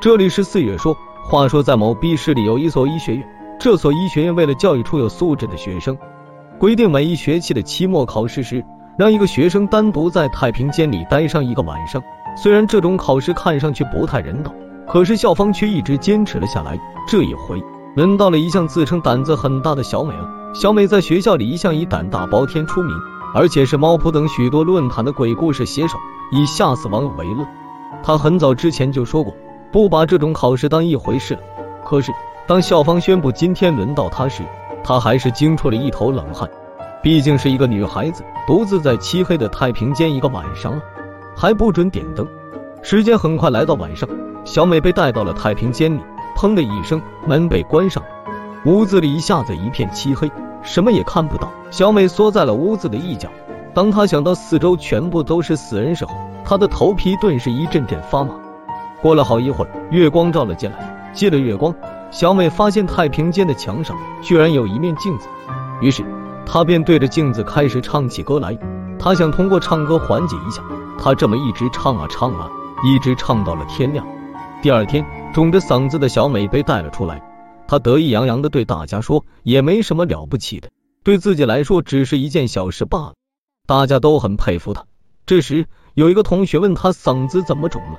这里是四月说。话说在某 B 市里有一所医学院，这所医学院为了教育出有素质的学生，规定每一学期的期末考试时，让一个学生单独在太平间里待上一个晚上。虽然这种考试看上去不太人道，可是校方却一直坚持了下来。这一回，轮到了一向自称胆子很大的小美了。小美在学校里一向以胆大包天出名，而且是猫扑等许多论坛的鬼故事写手，以吓死网友为乐。她很早之前就说过。不把这种考试当一回事了。可是，当校方宣布今天轮到她时，她还是惊出了一头冷汗。毕竟是一个女孩子，独自在漆黑的太平间一个晚上了，还不准点灯。时间很快来到晚上，小美被带到了太平间里。砰的一声，门被关上，屋子里一下子一片漆黑，什么也看不到。小美缩在了屋子的一角。当她想到四周全部都是死人时候，她的头皮顿时一阵阵发麻。过了好一会儿，月光照了进来。借着月光，小美发现太平间的墙上居然有一面镜子。于是，她便对着镜子开始唱起歌来。她想通过唱歌缓解一下。她这么一直唱啊唱啊，一直唱到了天亮。第二天，肿着嗓子的小美被带了出来。她得意洋洋地对大家说：“也没什么了不起的，对自己来说只是一件小事罢了。”大家都很佩服她。这时，有一个同学问她嗓子怎么肿了。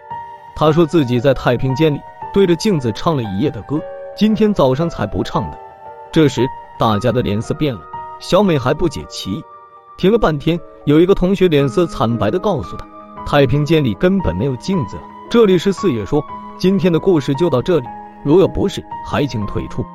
他说自己在太平间里对着镜子唱了一夜的歌，今天早上才不唱的。这时大家的脸色变了，小美还不解其意，停了半天，有一个同学脸色惨白的告诉他，太平间里根本没有镜子了。这里是四月说，今天的故事就到这里，如有不适，还请退出。